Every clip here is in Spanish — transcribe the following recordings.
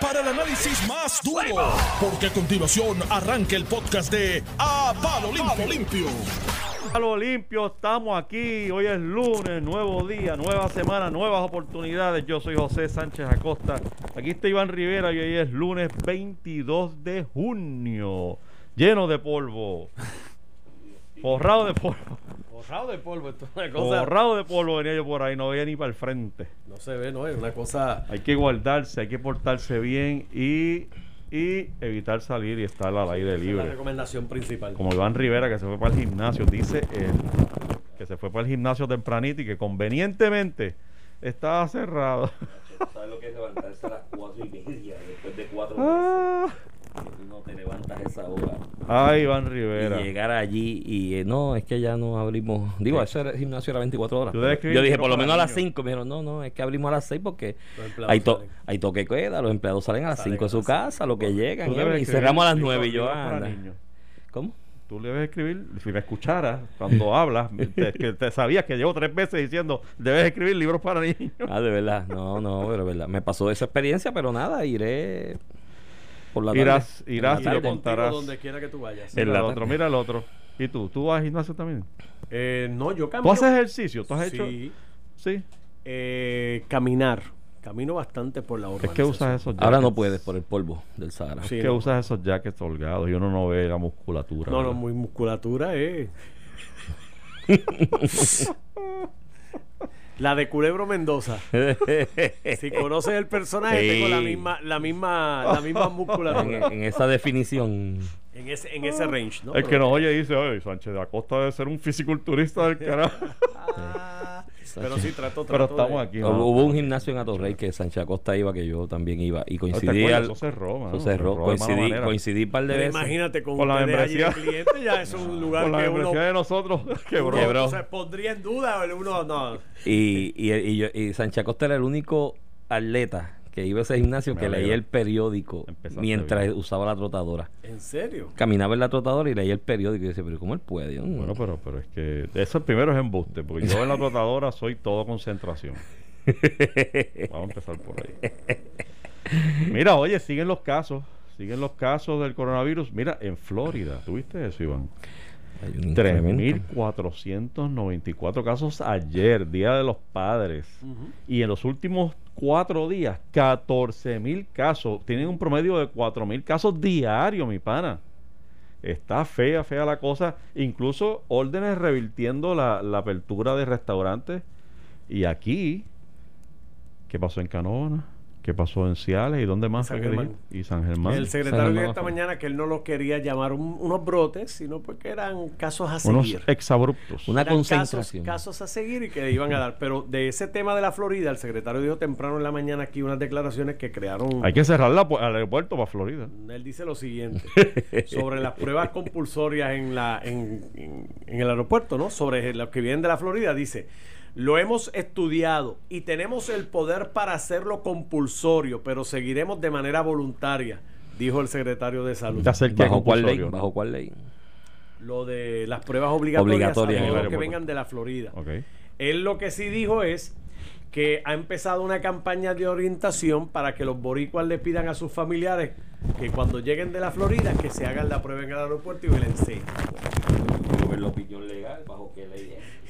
para el análisis más duro, porque a continuación arranca el podcast de A Palo Limpio. Limpio. Palo limpio, estamos aquí. Hoy es lunes, nuevo día, nueva semana, nuevas oportunidades. Yo soy José Sánchez Acosta. Aquí está Iván Rivera y hoy es lunes 22 de junio. Lleno de polvo. Forrado de polvo. Borrado de polvo, esto es una cosa. Borrado de polvo venía yo por ahí, no veía ni para el frente. No se ve, no es una cosa. Hay que guardarse, hay que portarse bien y, y evitar salir y estar al aire esa es la libre. recomendación principal. Como Iván Rivera que se fue para el gimnasio, dice él, que se fue para el gimnasio tempranito y que convenientemente estaba cerrado. ¿Sabes lo que es levantarse a las cuatro y media después de cuatro Ah. meses? Que tú no te levantas esa hora. Ay, Iván Rivera. Y llegar allí y eh, no, es que ya no abrimos. Digo, ese era- gimnasio era 24 horas. Yo dije, por lo menos a las niños. 5. Me dijeron, no, no, es que abrimos a las 6 porque hay, to salen. hay toque queda, los empleados salen a las Salen 5 de a su casa, lo que llegan. Y cerramos a las libros- 9 y yo, anda. ¿Cómo? Tú le debes escribir, si me escucharas cuando hablas, te- que te sabías que llevo tres veces diciendo, debes escribir libros para niños. Ah, de verdad. No, no, pero de verdad. Me pasó esa experiencia, pero nada, iré por la tarde. Irás, En irás la y lo contarás. Donde quiera que tú vayas. En Mira la el tarde. otro, mira el otro. ¿Y tú? ¿Tú vas al gimnasio también? Eh, no, yo ¿Tú camino. haces ejercicio? ¿Tú has hecho? Sí. Sí. Eh, caminar. Camino bastante por la Es urbanización. que usas esos jackets. Ahora no puedes por el polvo del Sahara. Sí, Es que no. usas esos jackets holgados y uno no ve la musculatura. No, no, muy musculatura, eh. La de Culebro Mendoza. Si conoces el personaje, tengo la misma, la misma, la misma en, musculatura. en esa definición. En ese, en ese range, ¿no? El que nos oye dice, oye, Sánchez de Acosta debe ser un fisiculturista del carajo. Ah, pero sí, trato, trato Pero estamos de- aquí. Hubo ¿no? hubo un gimnasio en Atorrey que Sánchez Acosta iba, que yo también iba. Y ¿No te coincidí. al- Eso cerró, mano. eso cerró. Cerró Coincidí, coincidí un par de veces. imagínate con, Con la membresía. cliente, ya es un lugar Con la que uno de nosotros, quebró. Quebró. se pondría en duda uno no. Y, y, y, yo- y Sánchez Acosta era el único atleta que iba a ese gimnasio Me que leía el periódico Empezaste mientras bien. usaba la trotadora. ¿En serio? Caminaba en la trotadora y leía el periódico. Y decía, pero ¿cómo él puede? Bueno, pero, pero es que eso primero es embuste, porque yo en la trotadora soy todo concentración. Vamos a empezar por ahí. Mira, oye, siguen los casos, siguen los casos del coronavirus. Mira, en Florida, ¿tuviste eso, Iván? Hay un incremento. 3.494 casos ayer, Día de los Padres. Y en los últimos cuatro días, 14.000 casos. Tienen un promedio de 4.000 casos diarios, mi pana. Está fea, fea la cosa. Incluso órdenes revirtiendo la, la apertura de restaurantes. Y aquí, ¿qué pasó en Canona? ¿Qué pasó en Ciales? ¿Y dónde más? San que Germán. Y San Germán. El secretario dijo esta mañana que él no lo quería llamar un- unos brotes, sino porque eran casos a Unos seguir. exabruptos. Una Eran concentración. Casos, casos a seguir y que le iban a dar. Pero de ese tema de la Florida, el secretario dijo temprano en la mañana aquí unas declaraciones que crearon. Hay que cerrar la el aeropuerto para Florida. Él dice lo siguiente sobre las pruebas compulsorias en, la, en, en- en el aeropuerto, ¿no? Sobre los que vienen de la Florida, dice, lo hemos estudiado y tenemos el poder para hacerlo compulsorio, pero seguiremos de manera voluntaria, dijo el secretario de Salud. De hacer que ¿Bajo cuál ley? ¿Bajo cuál ley? Lo de las pruebas obligatorias, Obligatorias a los que vengan de la Florida. Él lo que sí dijo es que ha empezado una campaña de orientación para que los boricuas le pidan a sus familiares que cuando lleguen de la Florida que se hagan la prueba en el aeropuerto y que le enseñen. La opinión legal, bajo qué ley es.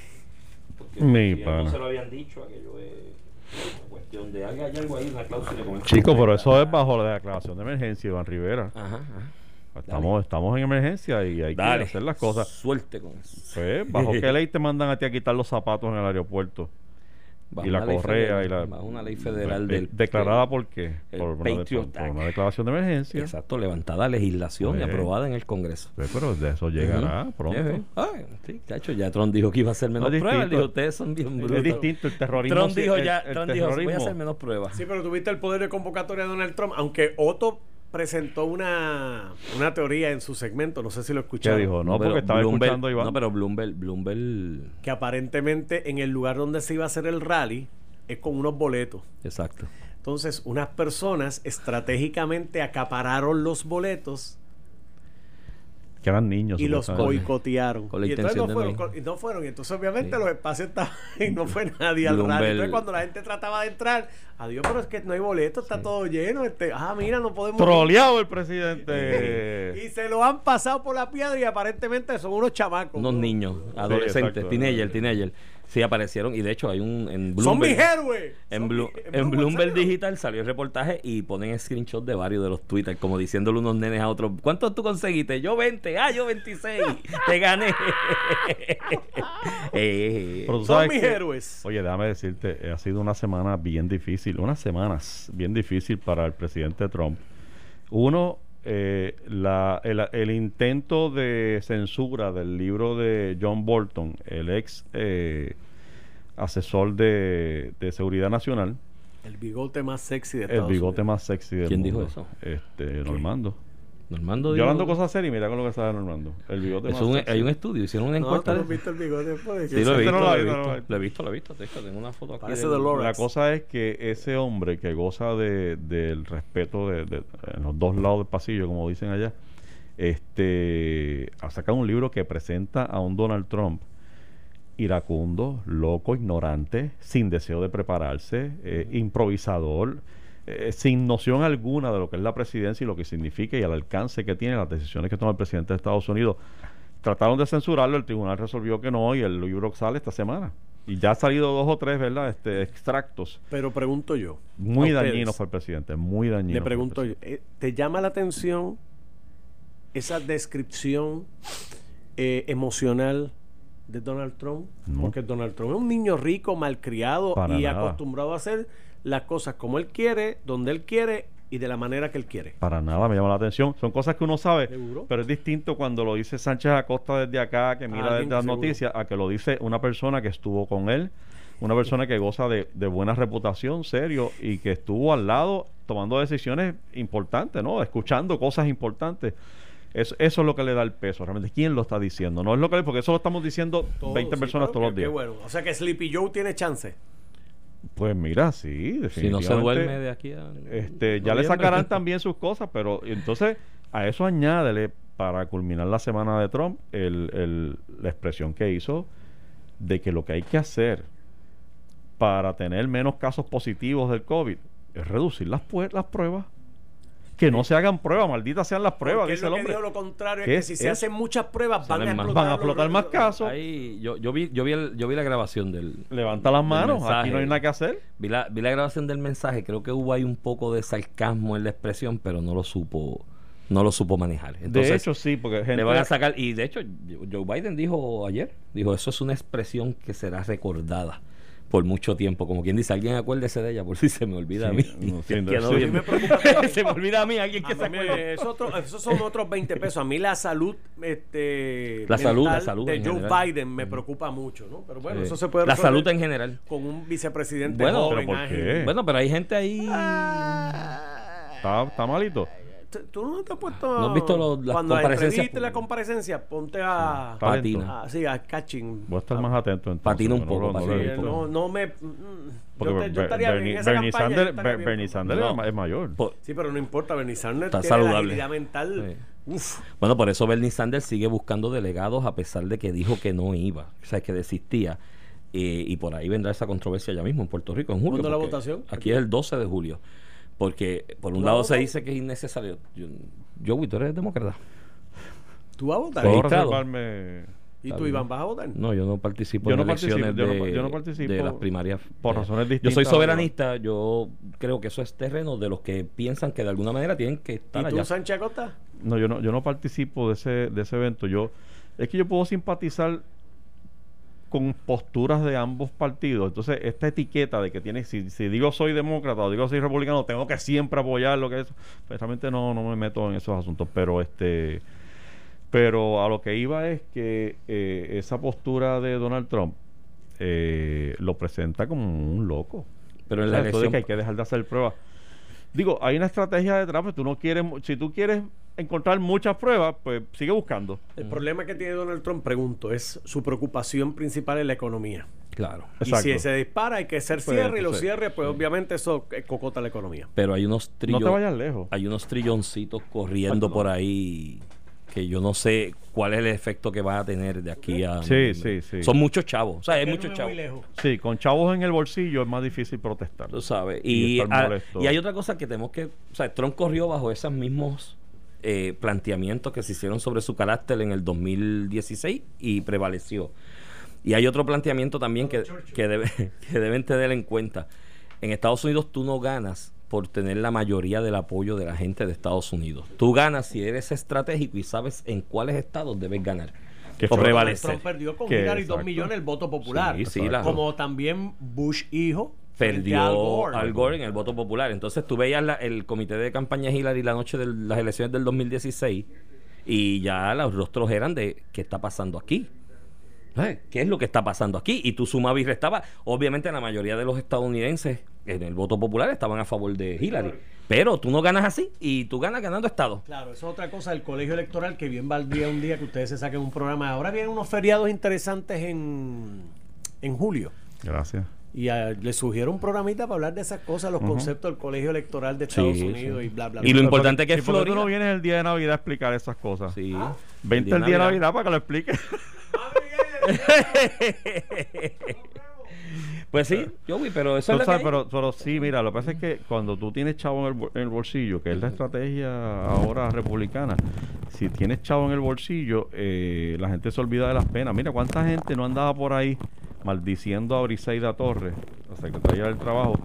Mi pana. no se lo habían dicho, aquello es cuestión de hay algo ahí, una cláusula Chico, pero eso es bajo la declaración de emergencia, Iván Rivera. Ajá, ajá. Estamos, estamos en emergencia y hay Dale. que hacer las cosas. Suerte con eso. Pues, ¿Bajo qué ley te mandan a ti a quitar los zapatos en el aeropuerto? Bajo y la correa federal, y la... bajo una ley federal De- del ¿Declarada por qué? Por una, de- Patriot por Act. una declaración de emergencia. Exacto, levantada legislación y Pues. aprobada en el Congreso. Pues, pero de eso llegará pronto. Eh, eh. Ay, sí, chacho, ya Trump dijo que iba a hacer menos No pruebas. Dijo, ustedes son bien brutos. Es distinto el terrorismo. Trump dijo ya, el Trump dijo, voy a hacer menos pruebas. Sí, pero tuviste el poder de convocatoria de Donald Trump, aunque Otto presentó una, una teoría en su segmento, no sé si lo ¿Qué escucharon. dijo? No, pero porque estaba Bloomberg- escuchando Iván. No, pero Bloomberg, Bloomberg, Que aparentemente en el lugar donde se iba a hacer el rally es con unos boletos. exacto. Entonces, unas personas estratégicamente acapararon los boletos Que eran niños. y los boicotearon. Con la y entonces no fueron, con- y no fueron. Y entonces obviamente Sí. los espacios estaban y no fue nadie al radio. Entonces cuando la gente trataba de entrar, adiós, pero es que no hay boleto, está todo lleno. Este, ah, mira, no podemos... Troleado el presidente. Y se lo han pasado por la piedra y aparentemente son unos chamacos. Unos ¿no? niños, adolescentes, exacto. teenager, teenager. Sí, aparecieron. Y de hecho hay un... En Son mis Bloomberg- héroes. En, Son Blu- mi- en Bloomberg. Digital salió el reportaje y ponen screenshot de varios de los Twitter, como diciéndole unos nenes a otros, ¿cuántos tú conseguiste? Yo 20, ah, yo 26, te gané. Eh, Pero tú Son mis que- héroes. Oye, déjame decirte, eh, ha sido una semana bien difícil, unas semanas bien difícil para el presidente Trump. Uno, eh, la- el, el intento de censura del libro de John Bolton, el ex eh, asesor de, de seguridad nacional, El bigote más sexy de el Estados bigote Unidos. más sexy del ¿Quién dijo eso? Este, Normando. Normando Yo hablando cosas serias, mira con lo que sabe Normando. El bigote es un- hay un estudio, hicieron una encuesta. no visto el bigote. pues, Sí, lo he visto, no lo he visto, lo he visto, lo he visto. Tengo una foto aquí. La cosa es que ese hombre que goza de, del respeto de, de- en los dos lados del pasillo, como dicen allá, este ha sacado un libro que presenta a un Donald Trump iracundo, loco, ignorante, sin deseo de prepararse, eh, improvisador, eh, sin noción alguna de lo que es la presidencia y lo que significa y el alcance que tiene las decisiones que toma el presidente de Estados Unidos. Trataron de censurarlo, el tribunal resolvió que no y el libro sale esta semana. Y ya ha salido dos o tres, ¿verdad? Este, extractos. Pero pregunto yo. Muy dañinos ustedes, para el presidente, muy dañinos. Le pregunto yo. eh, ¿Te llama la atención esa descripción eh, emocional de Donald Trump? No. Porque Donald Trump es un niño rico, malcriado Para y nada. acostumbrado a hacer las cosas como él quiere, donde él quiere y de la manera que él quiere. Para nada me llama la atención. Son cosas que uno sabe, Seguro. pero es distinto cuando lo dice Sánchez Acosta desde acá, que mira Alguien desde las noticias, a que lo dice una persona que estuvo con él, una persona que goza de, de buena reputación, serio, y que estuvo al lado tomando decisiones importantes, ¿no? Escuchando cosas importantes. Eso, eso es lo que le da el peso, realmente. ¿Quién lo está diciendo? No es lo que porque eso lo estamos diciendo Todo, 20 sí, personas claro, todos los días. qué bueno. O sea que Sleepy Joe tiene chance. Pues mira, sí, Si definitivamente. no se duerme de aquí a. Este, ya le sacarán también sus cosas, pero entonces a eso añádele, para culminar la semana de Trump, el, el- la expresión que hizo de que lo que hay que hacer para tener menos casos positivos del COVID es reducir las, las pruebas. Que no se hagan pruebas, malditas sean las pruebas, Porque dice el lo que hombre. dijo lo contrario, es ¿Qué que es si se eso? hacen muchas pruebas van a explotar, Van a los- explotar más casos. Ahí, yo, yo vi, yo vi, el- yo vi la grabación del. Levanta las manos, aquí no hay nada que hacer. Vi la, vi la grabación del mensaje, creo que hubo ahí un poco de sarcasmo en la expresión, pero no lo supo, no lo supo manejar. Entonces, de hecho, sí, porque gente le van a sacar, y de hecho, Joe Biden dijo ayer, dijo, eso es una expresión que será recordada por mucho tiempo. Como quien dice, alguien acuérdese de ella, por si se me olvida a mí. No, sí, Que no, no sí. bien- Me preocupa se me olvida a mí, alguien que A se acuerde. es otro- esos son otros 20 pesos. A mí la salud, este, La salud, mental la salud de Joe general. Biden me preocupa mucho, ¿no? Pero bueno, Sí. eso se puede La salud en general. con un vicepresidente Bueno, joven. ¿pero por ágil. qué? Bueno, pero hay gente ahí. Está, está malito. ¿Tú no te has puesto ¿No has visto los- las cuando la comparecencias? la comparecencia? Ponte a. Patina. a- sí, a catching. Voy a estar más atento entonces. Patina un poco, Sí, visto. no, no me. mm, Porque Yo, te- yo estaría bien Bernie, en esa Bernie campaña. Bernie Sanders No. es mayor. Por- Sí, pero no importa, Bernie Sanders Está tiene la saludable. agilidad mental. Uf. Bueno, por eso Bernie Sanders sigue buscando delegados a pesar de que dijo que no iba, o sea, que desistía. Eh, y por ahí vendrá esa controversia ya mismo en Puerto Rico, en julio. ¿Cuándo la votación? Aquí es el 12 de julio. Porque por un ¿Tú lado se dice que es innecesario. Yo, Joey, tú eres demócrata. ¿Tú vas a votar? Registrado. ¿Y tú. Iván, vas a votar? No, yo no participo Yo en no elecciones participo, yo no de, yo no participo de las primarias. por Eh, razones Yo distintas soy a- soberanista, yo creo que eso es terreno de los que piensan que de alguna manera tienen que estar ¿Y tú, allá. Sánchez Acosta? No, yo no, yo no participo de ese, de ese evento. Yo, es que yo puedo simpatizar con posturas de ambos partidos. Entonces, esta etiqueta de que tiene, si, si digo soy demócrata o digo soy republicano, tengo que siempre apoyar lo que es. Pues realmente no, no me meto en esos asuntos. Pero este pero a lo que iba es que eh, esa postura de Donald Trump eh, lo presenta como un loco. Pero en O la de elección que hay que dejar de hacer pruebas. Digo, hay una estrategia detrás, pues tú no quieres, si tú quieres encontrar muchas pruebas, pues sigue buscando. El problema que tiene Donald Trump, pregunto, es su preocupación principal en la economía. Claro. Exacto. Y si se dispara, hay que hacer Pues, cierre y los entonces, cierres, pues obviamente eso cocota la economía. Pero hay unos No trillones. te vayas lejos. hay unos trilloncitos corriendo no. por ahí que yo no sé cuál es el efecto que va a tener de aquí a... Sí, sí, sí. Son muchos chavos, o sea, hay muchos chavos. Sí, con chavos en el bolsillo es más difícil protestar. Tú sabes. Y Y, hay otra cosa que tenemos que. O sea, Trump corrió bajo esos mismos eh, planteamientos que se hicieron sobre su carácter en el 2016 y prevaleció. Y hay otro planteamiento también que, que, debe- que deben tener en cuenta. En Estados Unidos tú no ganas por tener la mayoría del apoyo de la gente de Estados Unidos. Tú ganas si eres estratégico y sabes en cuáles estados debes ganar. Que o prevalecer. Trump perdió con 2 exacto. millones el voto popular. Sí, sí, la- Como también Bush hijo frente a perdió Al Gore. en el voto popular. Entonces tú veías la- el comité de campaña Hillary la noche de las elecciones del 2016 y ya los rostros eran de qué está pasando aquí. ¿Eh? ¿Qué es lo que está pasando aquí? Y tú sumabas y restabas. Obviamente la mayoría de los estadounidenses en el voto popular estaban a favor de Hillary. Pero tú no ganas así y tú ganas ganando estado. Claro, eso es otra cosa del colegio electoral que bien valdría un día que ustedes se saquen un programa. Ahora vienen unos feriados interesantes en, en julio. Gracias. Y ah, les sugiero un programita para hablar de esas cosas, los conceptos del colegio electoral de Estados Sí, Unidos sí. y bla, bla, Y bla. lo importante que Sí, es porque tú no vienes el día de Navidad a explicar esas cosas. Sí. Vente el día de Navidad para que lo explique. Pues sí, yo vi, pero eso es lo que hay. pero, pero sí, mira, lo que pasa es que cuando tú tienes chavo en el, en el bolsillo, que es la estrategia ahora republicana, si tienes chavo en el bolsillo, eh, la gente se olvida de las penas. Mira, cuánta gente no andaba por ahí maldiciendo a Briseida Torres, la secretaria del Trabajo,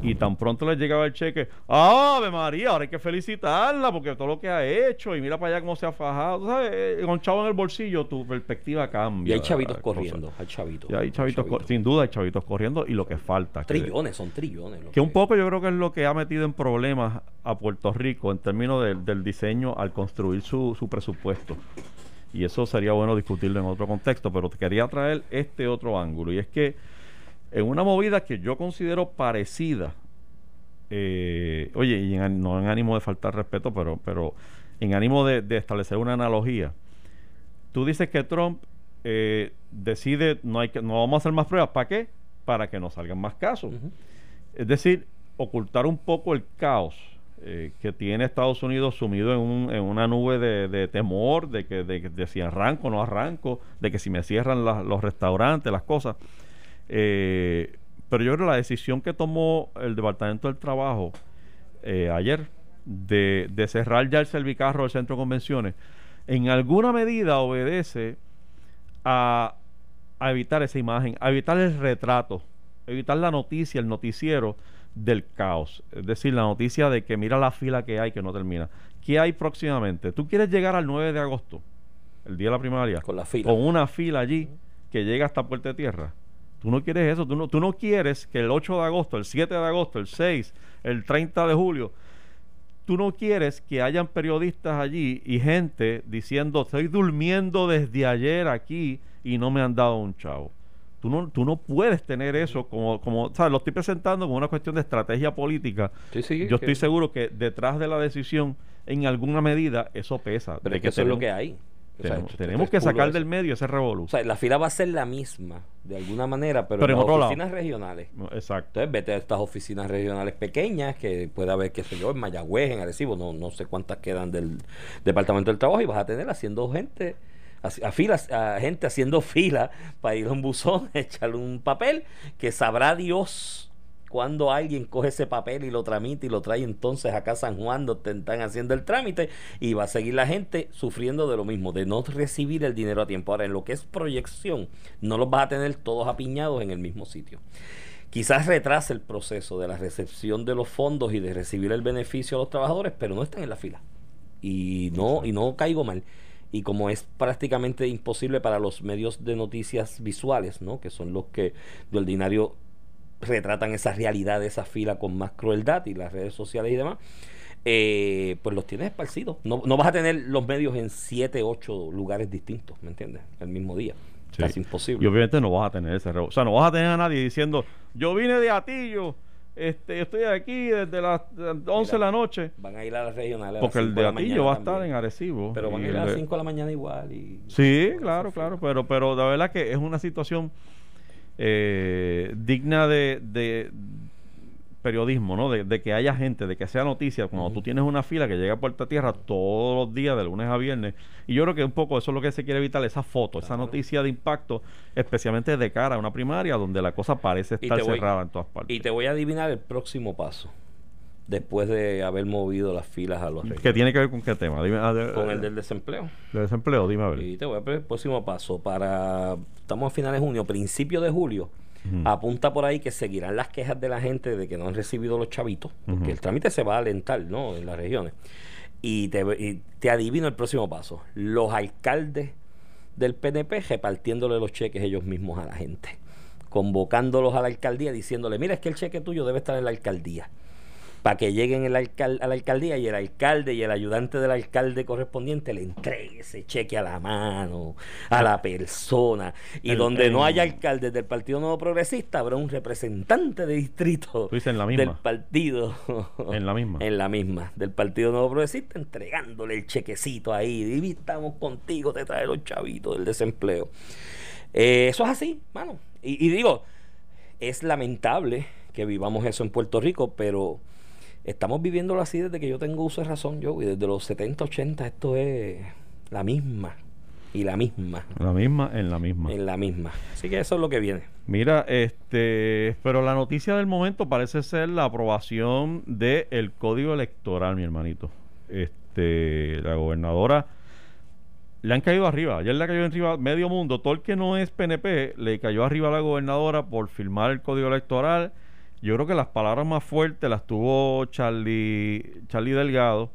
y tan pronto les llegaba el cheque, ¡Ave María! Ahora hay que felicitarla porque todo lo que ha hecho, y mira para allá cómo se ha fajado. ¿Sabes? Eh, Con chavo en el bolsillo, tu perspectiva cambia. Y hay de chavitos corriendo, hay chavitos. Y hay chavitos, cor- sin duda hay chavitos corriendo y lo que falta. que- Trillones, son trillones. lo que un poco yo creo que es lo que ha metido en problemas a Puerto Rico en términos del- del diseño al construir su, su presupuesto. Y eso sería bueno discutirlo en otro contexto, pero te quería traer este otro ángulo. Y es que en una movida que yo considero parecida, eh, oye, y en- no en ánimo de faltar respeto, pero, pero en ánimo de, de establecer una analogía, tú dices que Trump eh, decide, no, hay que, no vamos a hacer más pruebas, ¿para qué? Para que no salgan más casos. Es decir, ocultar un poco el caos eh, que tiene Estados Unidos sumido en, un- en una nube de, de temor, de que de, de si arranco o no arranco, de que si me cierran las- los restaurantes, las cosas. Eh, pero yo creo que la decisión que tomó el Departamento del Trabajo eh, ayer de, de cerrar ya el servicarro del centro de convenciones, en alguna medida obedece a, a evitar esa imagen, a evitar el retrato, evitar la noticia, el noticiero del caos. Es decir, la noticia de que mira la fila que hay que no termina. ¿Qué hay próximamente? ¿Tú quieres llegar al 9 de agosto, el día de la primaria, Con la fila. con una fila allí que llega hasta Puerta de Tierra? Tú no quieres eso, tú no, tú no quieres que el 8 de agosto, el 7 de agosto, el 6, el 30 de julio, tú no quieres que hayan periodistas allí y gente diciendo, estoy durmiendo desde ayer aquí y no me han dado un chavo. Tú no, tú no puedes tener eso como, como, ¿sabes? Lo estoy presentando como una cuestión de estrategia política. Sí, sí, Yo que- estoy seguro que detrás de la decisión, en alguna medida, eso pesa. Pero es que eso es lo que hay. O sea, Tenemos, que sacar del medio ese revolú. O sea, la fila va a ser la misma, de alguna manera, pero, Pero en en las otro lado. oficinas regionales. No, Exacto. Entonces, vete a estas oficinas regionales pequeñas que puede haber, qué sé yo, en Mayagüez, en Arecibo, no, no sé cuántas quedan del Departamento del Trabajo, y vas a tener haciendo gente, a, a filas, a gente haciendo fila para ir a un buzón, echarle un papel, que sabrá Dios cuando alguien coge ese papel y lo tramita y lo trae entonces acá a San Juan donde están haciendo el trámite y va a seguir la gente sufriendo de lo mismo, de no recibir el dinero a tiempo. Ahora, en lo que es proyección, no los vas a tener todos apiñados en el mismo sitio quizás retrase el proceso de la recepción de los fondos y de recibir el beneficio a los trabajadores, pero no están en la fila. Y no, y no caigo mal. Y como es prácticamente imposible para los medios de noticias visuales, ¿no? que son los que de ordinario retratan esa realidad de esa fila con más crueldad y las redes sociales y demás, eh, pues los tienes esparcidos. No, no vas a tener los medios en siete, ocho lugares distintos, ¿me entiendes? El mismo día. Sí. Casi imposible. Y obviamente no vas a tener ese revolú. O sea, no vas a tener a nadie diciendo, yo vine de Atillo, este, estoy aquí desde las 11 de la noche. Van a ir a las regionales. a las Porque el de Atillo va a estar también. en Arecibo. Pero van a ir a las de- 5 de la mañana igual. Y... Sí, claro, claro, pero, pero la verdad que es una situación eh, digna de, de- periodismo, ¿no? De, de que haya gente, de que sea noticia, cuando tú tienes una fila que llega a Puerta Tierra todos los días, de lunes a viernes, y yo creo que un poco eso es lo que se quiere evitar, esa foto, esa noticia de impacto, especialmente de cara a una primaria donde la cosa parece estar voy- cerrada en todas partes. Y te voy a adivinar el próximo paso. Después de haber movido las filas a los ¿Qué reyes. tiene que ver con qué tema? Dime, ah, de- Con el del desempleo. de desempleo, dime a ver. Y te voy a pedir el próximo paso. Para. Estamos a finales de junio, principio de julio. Apunta por ahí que seguirán las quejas de la gente de que no han recibido los chavitos. Porque el trámite se va a alentar, ¿no? En las regiones. Y te, y te adivino el próximo paso. Los alcaldes del PNP repartiéndole los cheques ellos mismos a la gente. Convocándolos a la alcaldía diciéndole, mira, es que el cheque tuyo debe estar en la alcaldía para que lleguen el alcal- a la alcaldía y el alcalde y el ayudante del alcalde correspondiente le entregue ese cheque a la mano, a la persona. Y El- donde no haya alcaldes del Partido Nuevo Progresista, habrá un representante de distrito en la del partido. En la misma. En la misma, del Partido Nuevo Progresista, entregándole el chequecito ahí. Y estamos contigo, te trae los chavitos del desempleo. Eh, eso es así, mano. Y, y digo, es lamentable que vivamos eso en Puerto Rico, pero estamos viviéndolo así desde que yo tengo uso de razón, yo. Y desde los 70, 80, esto es la misma. Y la misma. La misma en la misma. En la misma. Así que eso es lo que viene. Mira, este, pero la noticia del momento parece ser la aprobación del código electoral, mi hermanito. Este, la gobernadora le han caído arriba. Ayer le cayó arriba medio mundo. Todo el que no es PNP le cayó arriba a la gobernadora por firmar el código electoral. Yo creo que las palabras más fuertes las tuvo Charlie, Charlie Delgado,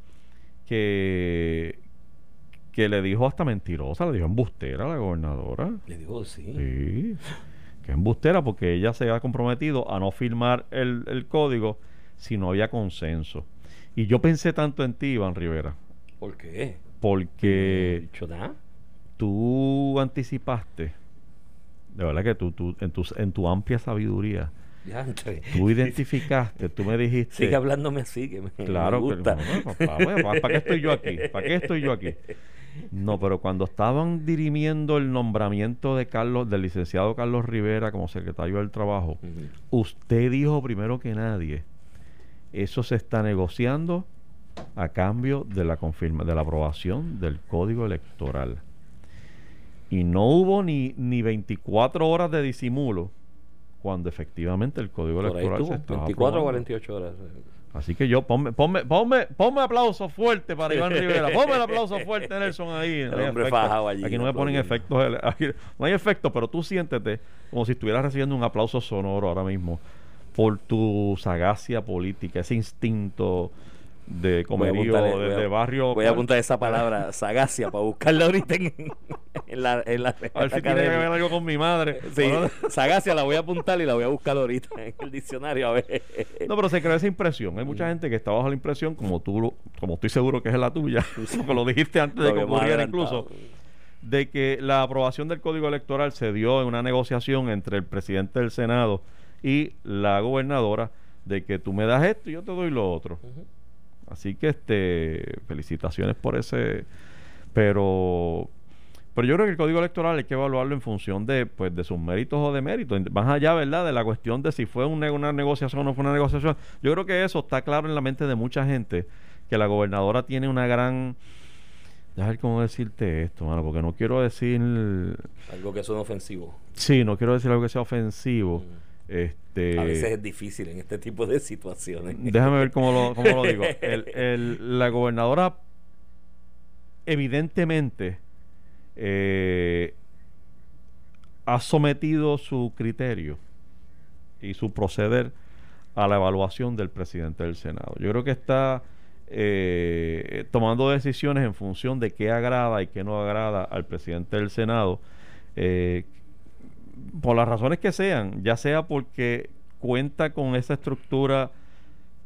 que, que le dijo hasta mentirosa, le dijo embustera a la gobernadora. Le digo, sí. Sí, que embustera porque ella se ha comprometido a no firmar el, el código si no había consenso. Y yo pensé tanto en ti, Iván Rivera, ¿Por qué? Porque tú anticipaste, de verdad que tú, tú en, tu, en tu amplia sabiduría. Tú identificaste, tú me dijiste... Sigue hablándome así, que me, Claro, me que no, ¿para qué estoy yo aquí? ¿Para qué estoy yo aquí? No, pero cuando estaban dirimiendo el nombramiento de Carlos, del licenciado Carlos Rivera como secretario del Trabajo, usted dijo primero que nadie, eso se está negociando a cambio de la confirma, de la aprobación del código electoral. Y no hubo ni, ni 24 horas de disimulo cuando efectivamente el código Por electoral estuvo, se estaba 24 o aprobando. 48 horas. Así que yo, ponme, ponme, ponme, ponme aplauso fuerte para Iván Rivera. Ponme el aplauso fuerte, Nelson, ahí. El No hombre fajado allí, Aquí no me ponen efectos. aquí no hay efectos, pero tú siéntete como si estuvieras recibiendo un aplauso sonoro ahora mismo por tu sagacia política, ese instinto de comerío, voy a- barrio. Voy a apuntar esa palabra, sagacia, para buscarla ahorita en, en la, en la A ver si tiene que ver algo con mi madre. Sí, sagacia la voy a apuntar y la voy a buscar ahorita en el diccionario a ver. No, pero se crea esa impresión. Hay mucha gente que está bajo la impresión, como tú, como estoy seguro que es la tuya, porque lo dijiste antes Lo de que ocurriera incluso, de que la aprobación del Código Electoral se dio en una negociación entre el presidente del Senado y la gobernadora de que tú me das esto y yo te doy lo otro. Así que este felicitaciones por ese pero pero yo creo que el código electoral hay que evaluarlo en función de pues de sus méritos o de méritos, más allá, ¿verdad? De la cuestión de si fue un ne- una negociación o no fue una negociación. Yo creo que eso está claro en la mente de mucha gente que la gobernadora tiene una gran Déjame cómo decirte esto, mano, porque no quiero decir Algo que suena ofensivo. sí, no quiero decir algo que sea ofensivo. Mm. Este A veces es difícil en este tipo de situaciones. Déjame ver cómo lo, cómo lo digo. El- el- la gobernadora, evidentemente, eh, ha sometido su criterio y su proceder a la evaluación del presidente del Senado. Yo creo que está eh, tomando decisiones en función de qué agrada y qué no agrada al presidente del Senado. eh, por las razones que sean, ya sea porque cuenta con esa estructura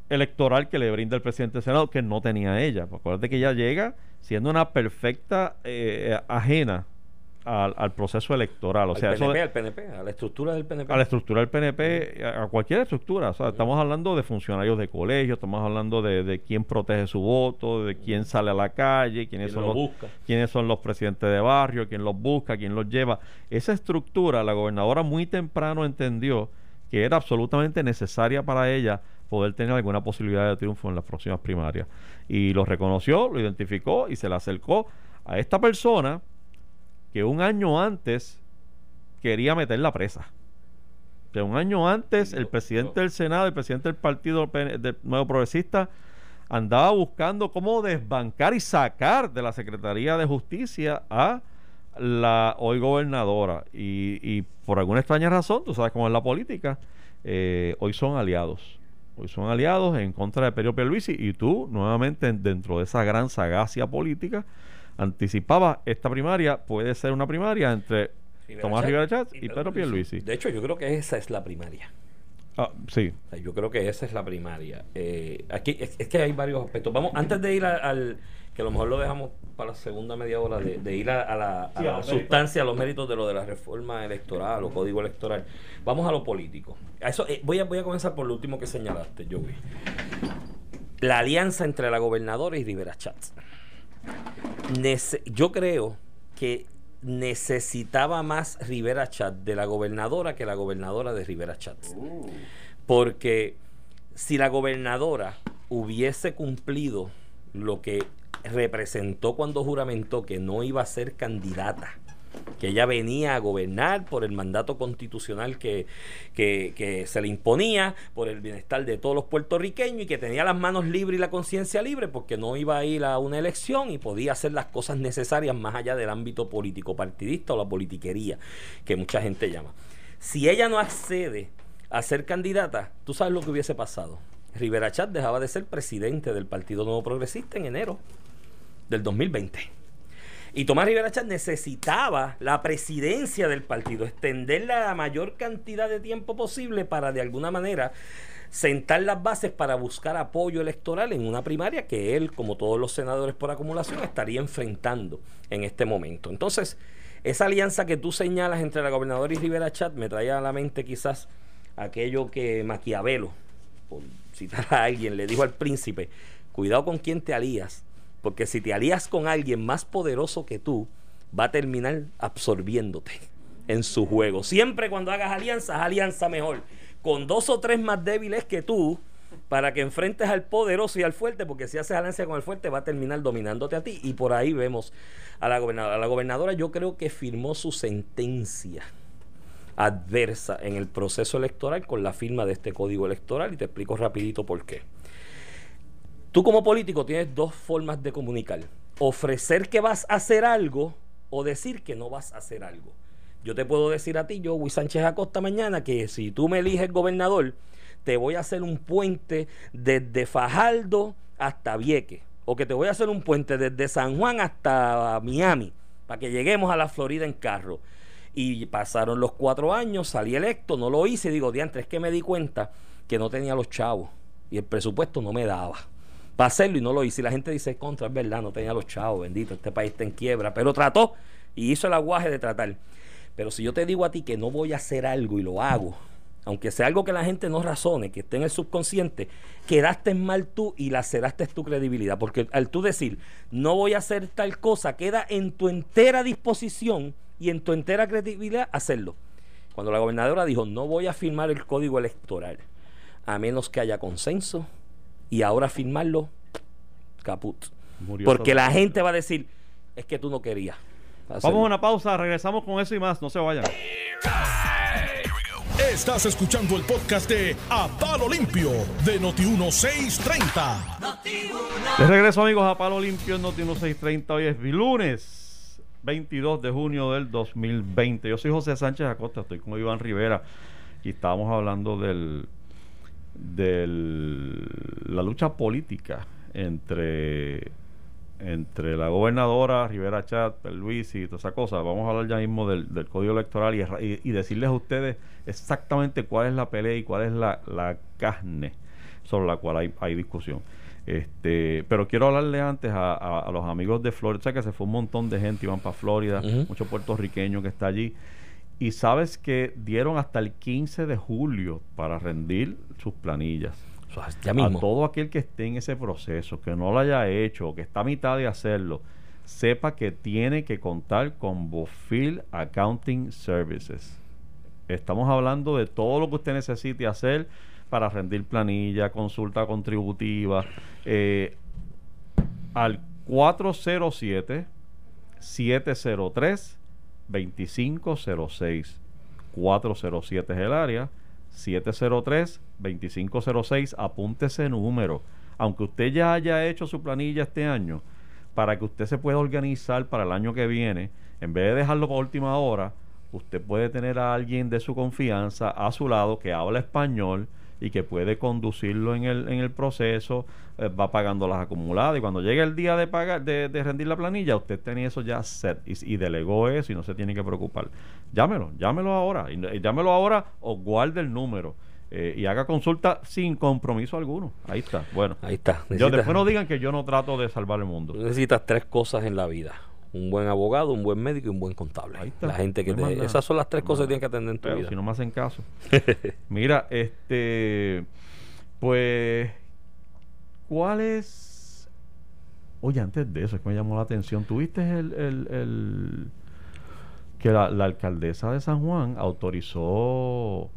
electoral que le brinda el presidente del Senado, que no tenía ella. Acuérdate que ella llega siendo una perfecta eh, ajena al, al proceso electoral. O al sea, eso PNP, de- al PNP, a la estructura del PNP. a la estructura del PNP, a, a cualquier estructura. O sea, estamos hablando de funcionarios de colegio, estamos hablando de, de quién protege su voto, de quién sale a la calle, quiénes son lo los, quiénes son los presidentes de barrio, quién los busca, quién los lleva. Esa estructura, la gobernadora muy temprano entendió que era absolutamente necesaria para ella poder tener alguna posibilidad de triunfo en las próximas primarias. Y lo reconoció, lo identificó y se le acercó a esta persona que un año antes quería meter la presa. Que un año antes el presidente del Senado, el presidente del Partido del Nuevo Progresista, andaba buscando cómo desbancar y sacar de la Secretaría de Justicia a la hoy gobernadora. Y, y por alguna extraña razón, tú sabes cómo es la política, eh, hoy son aliados. Hoy son aliados en contra de Perio Pierluisi y tú, nuevamente, dentro de esa gran sagacia política, anticipaba esta primaria puede ser una primaria entre Tomás Rivera Chatz y, Pedro Pierluisi. De hecho, yo creo que esa es la primaria. Ah, sí. Yo creo que esa es la primaria. Eh, aquí es, que hay varios aspectos. Vamos, antes de ir al, que a lo mejor lo dejamos para la segunda media hora, de, ir a, la, sustancia, a los méritos de lo de la reforma electoral o código electoral, vamos a lo político. A eso, eh, voy, a, voy a comenzar por lo último que señalaste, Joey. La alianza entre la gobernadora y Rivera Chats. Yo creo que necesitaba más Rivera Chat de la gobernadora que la gobernadora de Rivera Chat. Porque si la gobernadora hubiese cumplido lo que representó cuando juramentó que no iba a ser candidata que ella venía a gobernar por el mandato constitucional que, que, se le imponía, por el bienestar de todos los puertorriqueños y que tenía las manos libres y la conciencia libre porque no iba a ir a una elección y podía hacer las cosas necesarias más allá del ámbito político partidista o la politiquería que mucha gente llama. Si ella no accede a ser candidata, tú sabes lo que hubiese pasado. Rivera Chat dejaba de ser presidente del Partido Nuevo Progresista en enero del 2020. Y Tomás Rivera Chat necesitaba la presidencia del partido, extenderla la mayor cantidad de tiempo posible para de alguna manera sentar las bases para buscar apoyo electoral en una primaria que él, como todos los senadores por acumulación, estaría enfrentando en este momento. Entonces, esa alianza que tú señalas entre la gobernadora y Rivera Chat me trae a la mente quizás aquello que Maquiavelo, por citar a alguien, le dijo al príncipe, cuidado con quién te alías, porque si te alías con alguien más poderoso que tú, va a terminar absorbiéndote en su juego. Siempre cuando hagas alianzas, alianza mejor. Con dos o tres más débiles que tú, para que enfrentes al poderoso y al fuerte, porque si haces alianza con el fuerte va a terminar dominándote a ti. Y por ahí vemos a la gobernadora. la gobernadora yo creo que firmó su sentencia adversa en el proceso electoral con la firma de este código electoral y te explico rapidito por qué. Tú como político tienes dos formas de comunicar. Ofrecer que vas a hacer algo o decir que no vas a hacer algo. Yo te puedo decir a ti, yo, Luis Sánchez Acosta, mañana, que si tú me eliges gobernador, te voy a hacer un puente desde Fajardo hasta Vieque. O que te voy a hacer un puente desde San Juan hasta Miami, para que lleguemos a la Florida en carro. Y pasaron los cuatro años, salí electo, no lo hice, digo, diantre, es que me di cuenta que no tenía los chavos y el presupuesto no me daba para hacerlo y no lo hice. Y la gente dice, contra, es verdad, no tenía los chavos, bendito, este país está en quiebra, pero trató y hizo el aguaje de tratar. Pero si yo te digo a ti que no voy a hacer algo y lo hago, aunque sea algo que la gente no razone, que esté en el subconsciente, quedaste mal tú y laceraste tu credibilidad. Porque al tú decir, no voy a hacer tal cosa, queda en tu entera disposición y en tu entera credibilidad hacerlo. Cuando la gobernadora dijo, no voy a firmar el código electoral, a menos que haya consenso, y ahora firmarlo, caput. Porque la gente va a decir, es que tú no querías. Vamos a una pausa, regresamos con eso y más, no se vayan. Estás escuchando el podcast de A Palo Limpio de Noti1630. De regreso amigos a Palo Limpio en Noti1630. Hoy es lunes 22 de junio del 2020. Yo soy José Sánchez Acosta, estoy con Iván Rivera y estábamos hablando del de la lucha política entre entre la gobernadora Rivera Chat, Luis y toda esa cosa. Vamos a hablar ya mismo del, código electoral y, decirles a ustedes exactamente cuál es la pelea y cuál es la, carne sobre la cual hay, discusión. Este, pero quiero hablarle antes a, los amigos de Florida, que se fue un montón de gente, iban para Florida, muchos puertorriqueños que está allí. Y sabes que dieron hasta el 15 de julio para rendir sus planillas. A todo aquel que esté en ese proceso, que no lo haya hecho, que está a mitad de hacerlo, sepa que tiene que contar con Bofil Accounting Services. Estamos hablando de todo lo que usted necesite hacer para rendir planilla, consulta contributiva, eh, al 407 703 2506 407 es el área 703 2506 apunte número. Aunque usted ya haya hecho su planilla este año para que usted se pueda organizar para el año que viene en vez de dejarlo para última hora usted puede tener a alguien de su confianza a su lado que habla español y que puede conducirlo en el, en el proceso, eh, va pagando las acumuladas y cuando llegue el día de pagar, de, de rendir la planilla, usted tiene eso ya set y, y delegó eso y no se tiene que preocupar. Llámelo, llámelo ahora, y, y llámelo ahora o guarde el número. eh, y haga consulta sin compromiso alguno. Ahí está. Bueno, Ahí está. yo, después no digan que yo no trato de salvar el mundo. Necesitas tres cosas en la vida. Un buen abogado, un buen médico y un buen contable. Ahí está. La gente que No te-. Esas son las tres No cosas que tienes que atender en tu Pero vida. si no me hacen caso. Mira, este. Pues. ¿Cuál es.? Oye, antes de eso, es que me llamó la atención. ¿Tuviste el. el, el- que la, la alcaldesa de San Juan autorizó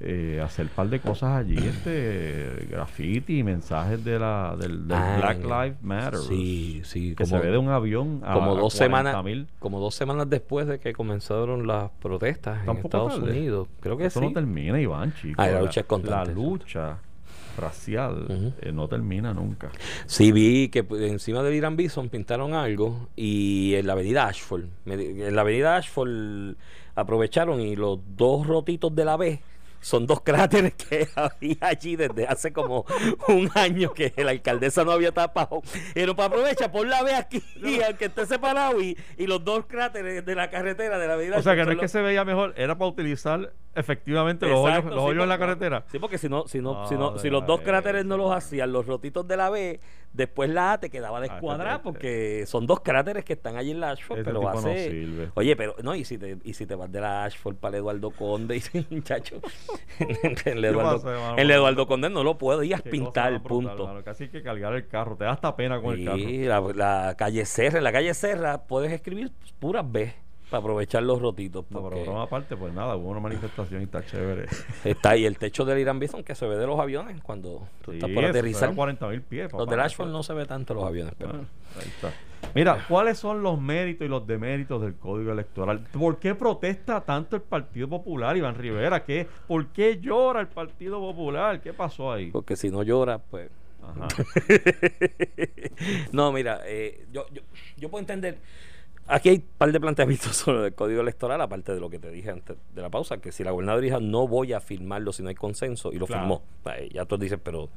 eh, hacer un par de cosas allí, este graffiti y mensajes de la del, del Ah, Black Lives Matter. Sí, sí. Que se ve de un avión a, como a dos 40.000. semanas como dos semanas después de que comenzaron las protestas en Estados tarde. Unidos creo que Eso sí no termina, Iván, chico. Ah, la lucha es constante, La lucha racial eh, no termina nunca. sí vi que encima del Irán Bison pintaron algo y en la avenida Ashford en la avenida Ashford aprovecharon y los dos rotitos de la B son dos cráteres que había allí desde hace como un año que la alcaldesa no había tapado. Pero para aprovechar, por la B aquí, aunque esté separado, y, y los dos cráteres de la carretera de la avenida O sea, que no es que se veía mejor, era para utilizar efectivamente los hoyos, Exacto, los sí, hoyos en la porque- carretera. Sí, porque si no, si no, si no, si los dos cráteres no los hacían, los rotitos de la B, después la A te quedaba descuadrada este- porque son dos cráteres que están allí en la Ashford, Ese pero no hace. sirve. Oye, pero no, y si te, y si te vas de la Ashford para el Eduardo Conde, y muchacho, en el Eduardo, el Eduardo Conde no lo podías pintar, brutal, punto. Casi que cargar el carro, te da hasta pena con el carro. La, la calle Serra, en la calle Serra puedes escribir puras B para aprovechar los rotitos. No, pero broma aparte, pues nada, hubo una manifestación y está chévere. Está ahí el techo del Irán Bison que se ve de los aviones cuando tú estás por aterrizar. 40 mil pies. Los del Ashford no se ve tanto los aviones, pero Bueno, ahí está. Mira, ¿cuáles son los méritos y los deméritos del Código Electoral? ¿Por qué protesta tanto el Partido Popular, Iván Rivera? ¿Qué, ¿Por qué llora el Partido Popular? ¿Qué pasó ahí? porque si no llora, pues. Ajá. no, mira, eh, yo, yo, yo puedo entender. Aquí hay un par de planteamientos sobre el código electoral, aparte de lo que te dije antes de la pausa, que si la gobernadora dijo no voy a firmarlo si no hay consenso, y lo Claro. firmó. Ya tú dices, pero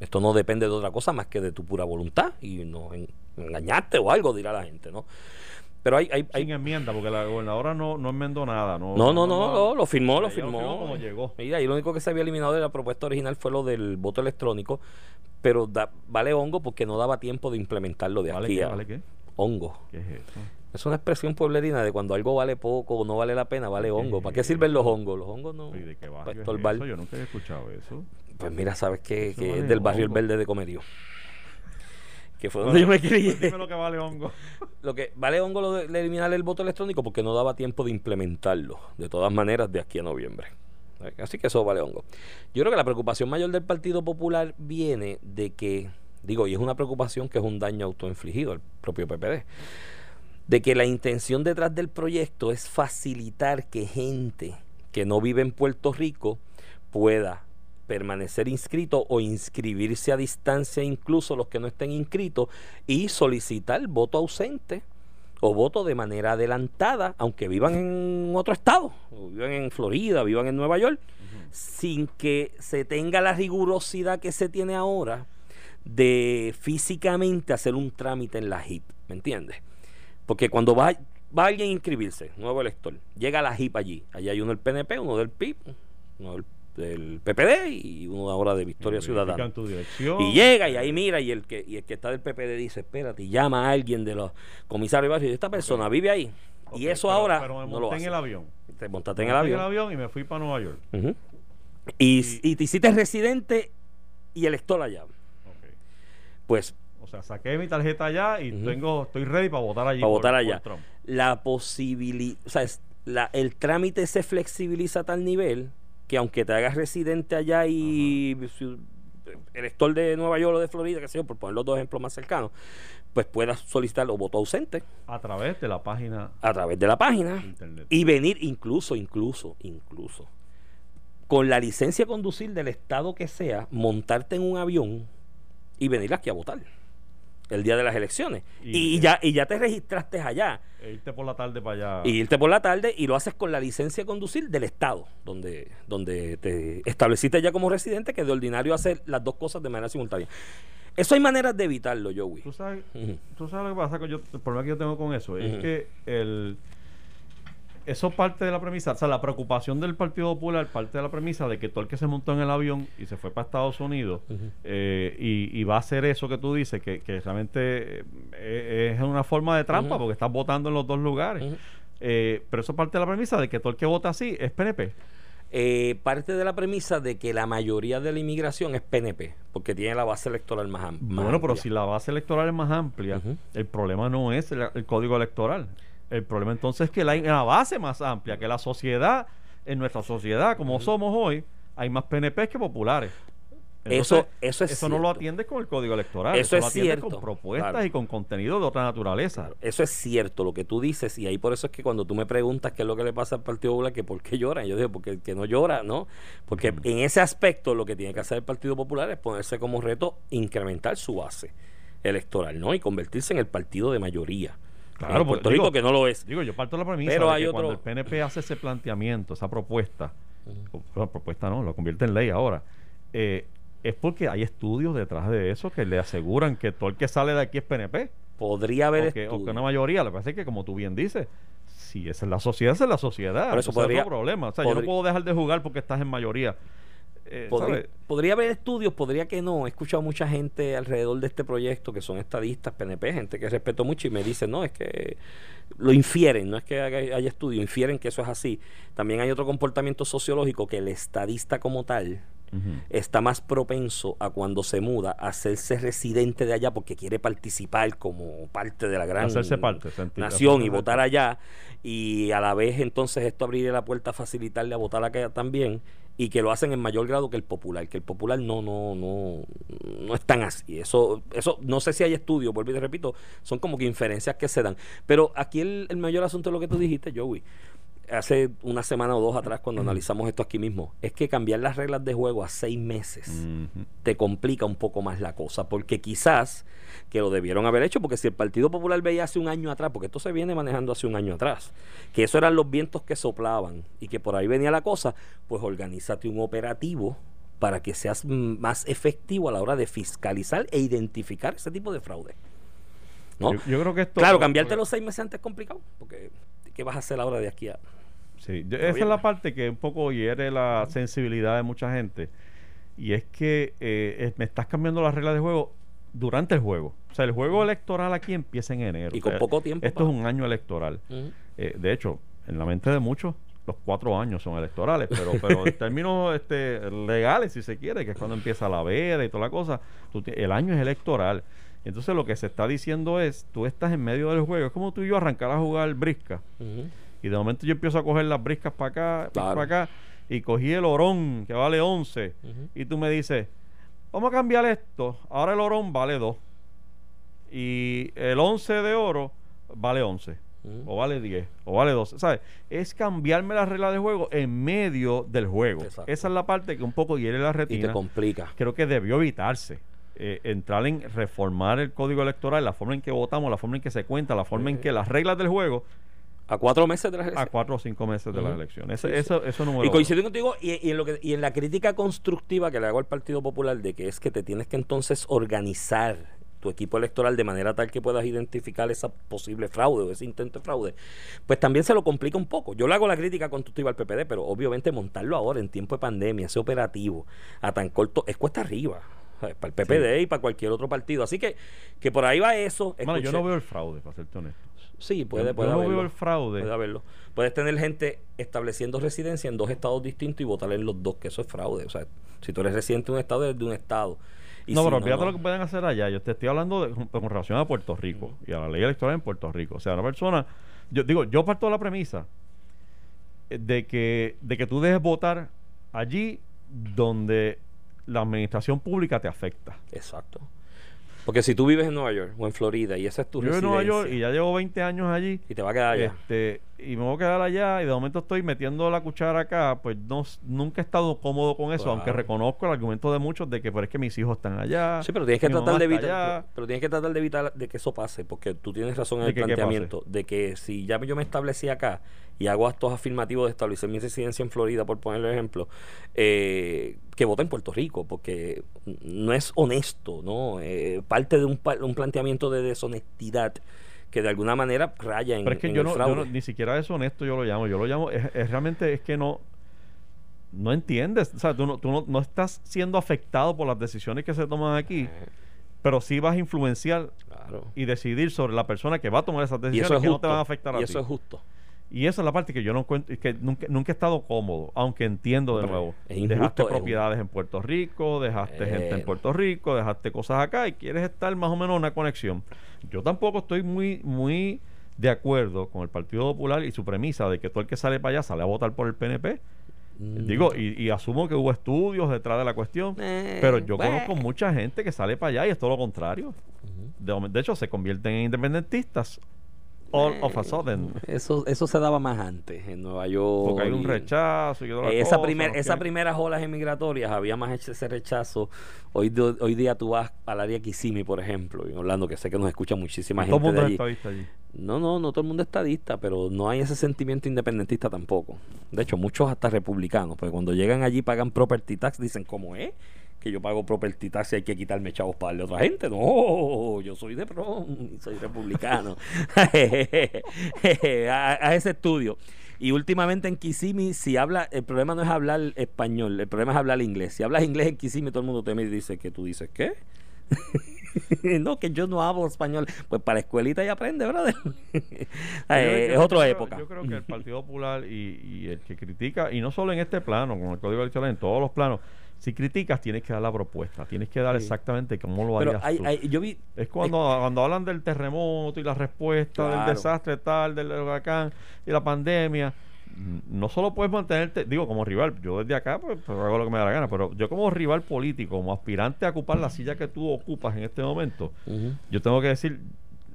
esto no depende de otra cosa más que de tu pura voluntad, y no en- engañaste o algo, dirá la gente, ¿no? Pero hay, hay, hay Sin enmienda, porque la gobernadora no, no enmendó nada. No, No, no, no, no, lo firmó, lo firmó. como llegó. Mira, y lo único que se había eliminado de la propuesta original fue lo del voto electrónico, pero da- vale hongo porque no daba tiempo de implementarlo de ¿Vale aquí qué? a ¿Vale qué? hongo. ¿Qué es eso? Es una expresión pueblerina de cuando algo vale poco o no vale la pena, vale hongo. ¿Para qué sirven los hongos? Los hongos no. ¿Y de qué barrio es estorbar. eso? Yo nunca había escuchado eso. Pues mira, sabes que, Eso que vale es del barrio El. Verde de Comerío. Que fue donde yo me crié. Pues dime lo que vale hongo. Lo que vale hongo lo de, de eliminar el voto electrónico porque no daba tiempo de implementarlo, de todas maneras, de aquí a noviembre. Así que eso vale hongo. Yo creo que la preocupación mayor del Partido Popular viene de que, digo, y es una preocupación que es un daño autoinfligido al propio PPD, de que la intención detrás del proyecto es facilitar que gente que no vive en Puerto Rico pueda permanecer inscrito o inscribirse a distancia incluso los que no estén inscritos y solicitar voto ausente o voto de manera adelantada, aunque vivan en otro estado, o vivan en Florida, vivan en Nueva York, sin que se tenga la rigurosidad que se tiene ahora de físicamente hacer un trámite en la HIP, ¿me entiendes? Porque cuando va, va alguien a inscribirse, nuevo elector, llega a la HIP allí, allí hay uno del PNP, uno del PIB, uno del, del PPD y uno ahora de Victoria Ciudadana. Y llega y ahí mira y el que y el que está del PPD dice, espérate, y llama a alguien de los comisarios de barrio y dice, esta persona vive ahí. Y eso pero- ahora Pero me no lo monté hace. en el avión. Te montaste en el monté avión. y me fui para Nueva York. Y, Y- y te hiciste residente y elector allá. Ok. Pues sea, saqué mi tarjeta allá y tengo, estoy ready para votar allí. para votar por allá. Trump. La posibilidad, o sea, es- la- el trámite se flexibiliza a tal nivel que aunque te hagas residente allá y si- elector de Nueva York o de Florida, que sé yo, por poner los dos ejemplos más cercanos, pues puedas solicitar los votos ausentes A través de la página a través de la página internet. y venir incluso, incluso, incluso, con la licencia de conducir del estado que sea, montarte en un avión y venir aquí a votar el día de las elecciones. Y- Y, ya, y ya te registraste allá. E irte por la tarde para allá. Y irte por la tarde y lo haces con la licencia de conducir del estado, donde, donde te estableciste ya como residente, que de ordinario hacer las dos cosas de manera simultánea. Eso hay maneras de evitarlo, Joey. ¿Tú sabes, tú sabes lo que pasa con yo, el problema que yo tengo con eso es que el eso parte de la premisa, o sea, la preocupación del Partido Popular parte de la premisa de que todo el que se montó en el avión y se fue para Estados Unidos eh, y, y va a hacer eso que tú dices, que, que realmente eh, es una forma de trampa porque estás votando en los dos lugares. Eh, pero eso parte de la premisa de que todo el que vota así es PNP. Eh, parte de la premisa de que la mayoría de la inmigración es PNP, porque tiene la base electoral más, am- más Bueno, pero amplia. si la base electoral es más amplia, el problema no es el, el código electoral. El problema entonces es que la, la base más amplia, que la sociedad, en nuestra sociedad, como somos hoy, hay más PNP que populares. Eso- eso es no lo cierto. atiendes con el código electoral. Eso lo es atiendes cierto, con propuestas claro. y con contenido de otra naturaleza. Claro, eso es cierto lo que tú dices y ahí por eso es que cuando tú me preguntas qué es lo que le pasa al Partido Popular, que por qué lloran, yo digo porque el que no llora, ¿no? Porque en ese aspecto lo que tiene que hacer el Partido Popular es ponerse como reto incrementar su base electoral, ¿no? Y convertirse en el partido de mayoría. Claro, Puerto Rico digo- que no lo es. Digo, yo parto de la premisa Pero de hay que otro- cuando el PNP hace ese planteamiento, esa propuesta, bueno, propuesta no, lo convierte en ley ahora, eh, es porque hay estudios detrás de eso que le aseguran que todo el que sale de aquí es PNP. Podría haber o que, o que una mayoría, lo que pasa es que como tú bien dices, si esa es la sociedad, esa es la sociedad. Por eso Ese es podría- otro problema. O sea, yo no podría- puedo dejar de jugar porque estás en mayoría. Eh, Podría, haber estudios, podría que no. He escuchado mucha gente alrededor de este proyecto que son estadistas, PNP, gente que respeto mucho y me dice, no, es que lo infieren, no es que haga- haya estudios, infieren que eso es así. También hay otro comportamiento sociológico que el estadista como tal está más propenso a cuando se muda a hacerse residente de allá porque quiere participar como parte de la gran Hacerse parte, sentir- nación y votar parte. allá y a la vez entonces esto abriría la puerta a facilitarle a votar acá también y que lo hacen en mayor grado que el popular que el popular no no no no es tan así. Eso eso no sé si hay estudios vuelvo y te repito son como que inferencias que se dan. Pero aquí el, el mayor asunto es lo que tú dijiste Joey hace una semana o dos atrás cuando analizamos esto aquí mismo es que cambiar las reglas de juego a seis meses te complica un poco más la cosa, porque quizás que lo debieron haber hecho, porque si el Partido Popular veía hace un año atrás, porque esto se viene manejando hace un año atrás, que eso eran los vientos que soplaban y que por ahí venía la cosa, pues organízate un operativo para que seas más efectivo a la hora de fiscalizar e identificar ese tipo de fraude. ¿no? Yo, yo creo que esto. claro, cambiarte los seis meses antes es complicado, porque ¿qué vas a hacer ahora de aquí a...? Sí, yo- esa es la parte que un poco hiere la sensibilidad de mucha gente. Y es que eh, me estás cambiando las reglas de juego durante el juego. O sea, el juego electoral aquí empieza en enero. Y O con sea, poco tiempo Esto es un año electoral. Eh, de hecho, en la mente de muchos, los cuatro años son electorales, pero, pero en términos este, legales, si se quiere, que es cuando empieza la veda y toda la cosa, tú el año es electoral. Entonces lo que se está diciendo es, tú estás en medio del juego, es como tú y yo arrancar a jugar brisca. Y de momento yo empiezo a coger las briscas para acá, Claro. para acá, y cogí el orón, que vale 11, Ujú. y tú me dices, vamos a cambiar esto, ahora el orón vale 2, y el 11 de oro vale 11, Ujú. o vale 10, o vale 12, ¿sabes? Es cambiarme la regla de juego en medio del juego. Exacto. Esa es la parte que un poco hiere la Y te retina. complica. Creo que debió evitarse. eh, entrar en reformar el código electoral, la forma en que votamos, la forma en que se cuenta, la forma en que las reglas del juego A cuatro meses de las a elecciones. cuatro o cinco meses de la Ujú. elección. Eso, sí. eso, eso número Y coincido contigo y, y en lo que, y en la crítica constructiva que le hago al Partido Popular de que es que te tienes que entonces organizar tu equipo electoral de manera tal que puedas identificar esa posible fraude o ese intento de fraude, pues también se lo complica un poco. Yo le hago la crítica constructiva al PPD, pero obviamente montarlo ahora en tiempo de pandemia, ese operativo a tan corto, es cuesta arriba. Para el PPD y para cualquier otro partido. Así que, que por ahí va eso. Mano, yo no veo el fraude, para serte honesto. Sí, puede, puede no haberlo. veo el fraude. Puede haberlo. Puedes tener gente estableciendo residencia en dos estados distintos y votar en los dos, que eso es fraude. O sea, si tú eres residente de un estado, eres de un estado. Y no, si pero olvídate no. lo que pueden hacer allá. Yo te estoy hablando de, con, con relación a Puerto Rico y a la ley electoral en Puerto Rico. O sea, una persona, yo digo, yo parto de la premisa eh, de que, de que tú dejes votar allí donde la administración pública te afecta. Exacto. Porque si tú vives en Nueva York o en Florida y esa es tu Yo vivo en Nueva York y ya llevo 20 años allí. y te va a quedar allá. Este, y me voy a quedar allá y de momento estoy metiendo la cuchara acá, pues no, nunca he estado cómodo con eso, Claro. aunque reconozco el argumento de muchos de que pero es que mis hijos están allá. Sí, pero tienes que tratar de evitar, pero tienes que tratar de evitar de que eso pase, porque tú tienes razón en ¿De el que planteamiento de que si ya yo me establecí acá y hago actos afirmativos de establecer mi residencia en Florida, por ponerle ejemplo, eh, que vote en Puerto Rico, porque no es honesto, ¿no? Eh, parte de un, planteamiento de deshonestidad que de alguna manera raya en, Pero es que en yo el no, yo no- ni siquiera es honesto yo lo llamo, yo lo llamo, es, es realmente es que no no entiendes, o sea, tú, no, tú no, no estás siendo afectado por las decisiones que se toman aquí, Eh, pero sí vas a influenciar claro. y decidir sobre la persona que va a tomar esas Y decisiones eso es que no te van a afectar a y ti. eso es justo. Y esa es la parte que yo no encuentro, que nunca, nunca he estado cómodo, aunque entiendo de nuevo. injusto, dejaste es propiedades en Puerto Rico, dejaste gente en Eh. Puerto Rico, dejaste cosas acá y quieres estar más o menos en una conexión. Yo tampoco estoy muy, muy de acuerdo con el Partido Popular y su premisa de que todo el que sale para allá sale a votar por el PNP. Mm. Digo, y, y asumo que hubo estudios detrás de la cuestión, Eh, pero yo bueno. conozco mucha gente que sale para allá y es todo lo contrario. De hecho, se convierten en independentistas all of a sudden. Eso, eso se daba más antes en Nueva York. Porque hay un y- rechazo y toda la Eh, esa, cosa, primer, no esa quieren- primeras olas emigratorias había más hecho ese rechazo. Hoy, hoy día tú vas al área Kissimmee, por ejemplo, en Orlando, que sé que nos escucha muchísima Todo el gente mundo de es allí. estadista allí. No, no, no todo el mundo es estadista, pero no hay ese sentimiento independentista tampoco. De hecho, muchos hasta republicanos, porque cuando llegan allí pagan property tax, dicen, ¿cómo es? Que yo pago property tax y hay que quitarme chavos para darle a otra gente. No, yo soy de pro, soy republicano. a, a ese estudio. Y últimamente en Kissimmee, si habla, el problema no es hablar español, el problema es hablar inglés. Si hablas inglés en Kissimmee, todo el mundo te mira y dice que tú dices, ¿qué? no, que yo no hablo español. Pues para la escuelita y aprende, brother. Eh, es otra creo- época. Yo creo que el Partido Popular y, y el que critica, y no solo en este plano, con el Código Electoral, en todos los planos, si criticas tienes que dar la propuesta, tienes que dar Sí. exactamente cómo lo Pero harías hay, tú. hay- yo vi. es cuando, cuando hablan del terremoto y la respuesta Claro. del desastre tal, del huracán y la pandemia. No solo puedes mantenerte, digo, como rival, yo desde acá pues, pues, hago lo que me da la gana, pero yo como rival político, como aspirante a ocupar la silla que tú ocupas en este momento, yo tengo que decir,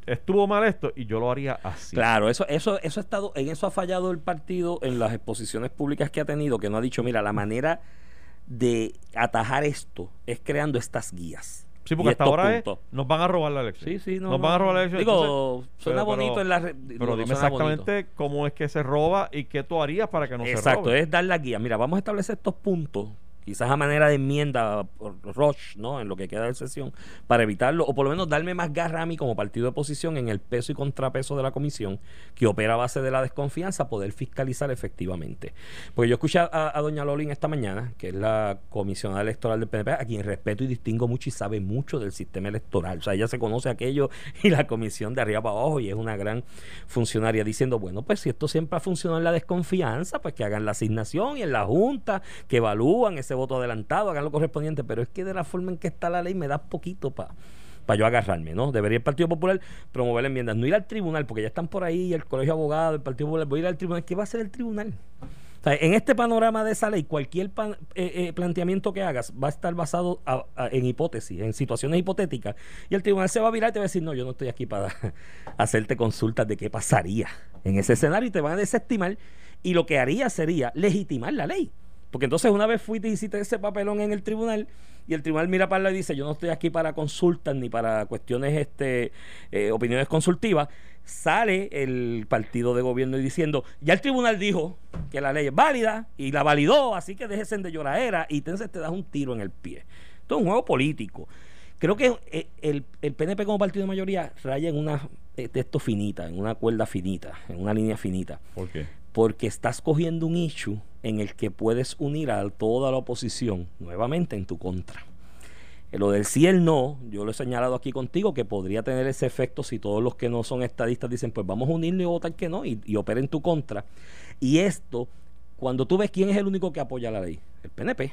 estuvo mal esto y yo lo haría así. Claro, eso, eso, eso ha estado, en eso ha fallado el partido en las exposiciones públicas que ha tenido, que no ha dicho, mira, la manera de atajar esto es creando estas guías. Sí, porque hasta ahora es, puntos. nos van a robar la elección. Sí, sí, no. Nos no. van a robar la elección. Digo, entonces, suena pero- bonito en la. re- Pero no, dime bonito. exactamente cómo es que se roba y qué tú harías para que no se Exacto, robe. es dar la guía. Mira, vamos a establecer estos puntos, quizás a manera de enmienda rush, ¿no? En lo que queda de sesión, para evitarlo, o por lo menos darme más garra a mí como partido de oposición en el peso y contrapeso de la comisión, que opera a base de la desconfianza, poder fiscalizar efectivamente. Porque yo escuché a, a doña Lolin esta mañana, que es la comisionada electoral del PNP, a quien respeto y distingo mucho y sabe mucho del sistema electoral. O sea, ella se conoce aquello y la comisión de arriba para abajo y es una gran funcionaria diciendo, bueno, pues si esto siempre ha funcionado en la desconfianza, pues que hagan la asignación y en la junta, que evalúan voto adelantado, hagan lo correspondiente, pero es que de la forma en que está la ley me da poquito para para yo agarrarme, ¿no? Debería el Partido Popular promover enmiendas, no ir al tribunal, porque ya están por ahí, el Colegio de Abogados, el Partido Popular, voy a ir al tribunal, ¿qué va a hacer el tribunal? En este panorama de esa ley, cualquier pan- eh, eh, planteamiento que hagas va a estar basado a- en hipótesis, en situaciones hipotéticas, y el tribunal se va a virar y te va a decir, no, yo no estoy aquí para hacerte consultas de qué pasaría en ese escenario y te van a desestimar, y lo que haría sería legitimar la ley. Porque entonces una vez fuiste y hiciste ese papelón en el tribunal y el tribunal mira para y dice, yo no estoy aquí para consultas ni para cuestiones, este, eh, opiniones consultivas, sale el partido de gobierno y diciendo, ya el tribunal dijo que la ley es válida y la validó, así que déjese de lloradera y entonces te das un tiro en el pie. Esto es un juego político. Creo que eh, el, el PNP como partido de mayoría raya en una eh, texto finita, en una cuerda finita, en una línea finita ¿Por qué? porque estás cogiendo un issue en el que puedes unir a toda la oposición nuevamente en tu contra. Eh, Lo del sí el no, yo lo he señalado aquí contigo, que podría tener ese efecto si todos los que no son estadistas dicen, pues vamos a unirnos y votar que no, y, y en tu contra. Y esto, cuando tú ves quién es el único que apoya la ley, el PNP.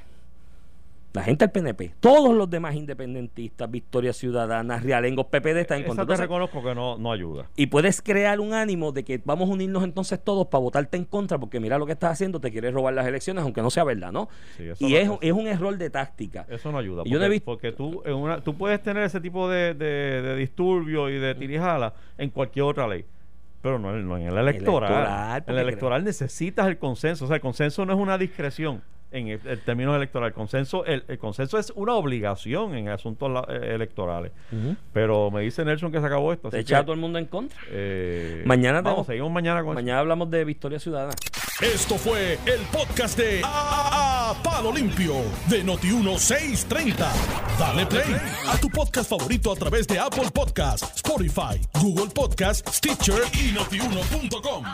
La gente del PNP, todos los demás independentistas, Victoria Ciudadana, Realengos, PPD están en Esa contra. te Entonces, reconozco que no, no ayuda. y puedes crear un ánimo de que vamos a unirnos entonces todos para votarte en contra, porque mira lo que estás haciendo, te quieres robar las elecciones, aunque no sea verdad, ¿no? Sí, y no- es, es un error de táctica. Eso no ayuda. Y yo no Porque, he visto- porque tú, en una, tú puedes tener ese tipo de, de, de disturbio y de tirijala en cualquier otra ley. Pero no, en- no en el electoral. Electoral, en porque el electoral necesitas el consenso. O sea, el consenso no es una discreción en el, el término electoral. El consenso, el, el consenso es una obligación en asuntos la- eh, electorales. Pero me dice Nelson que se acabó esto. Te echa a todo el mundo en contra. eh, Mañana vamos, seguimos mañana con eso. Mañana hablamos de Victoria Ciudadana. Esto fue el podcast de A, Palo Limpio de Noti1630. Dale play a tu podcast favorito a través de Apple Podcasts, Spotify, Google Podcasts, Stitcher y notiuno.com.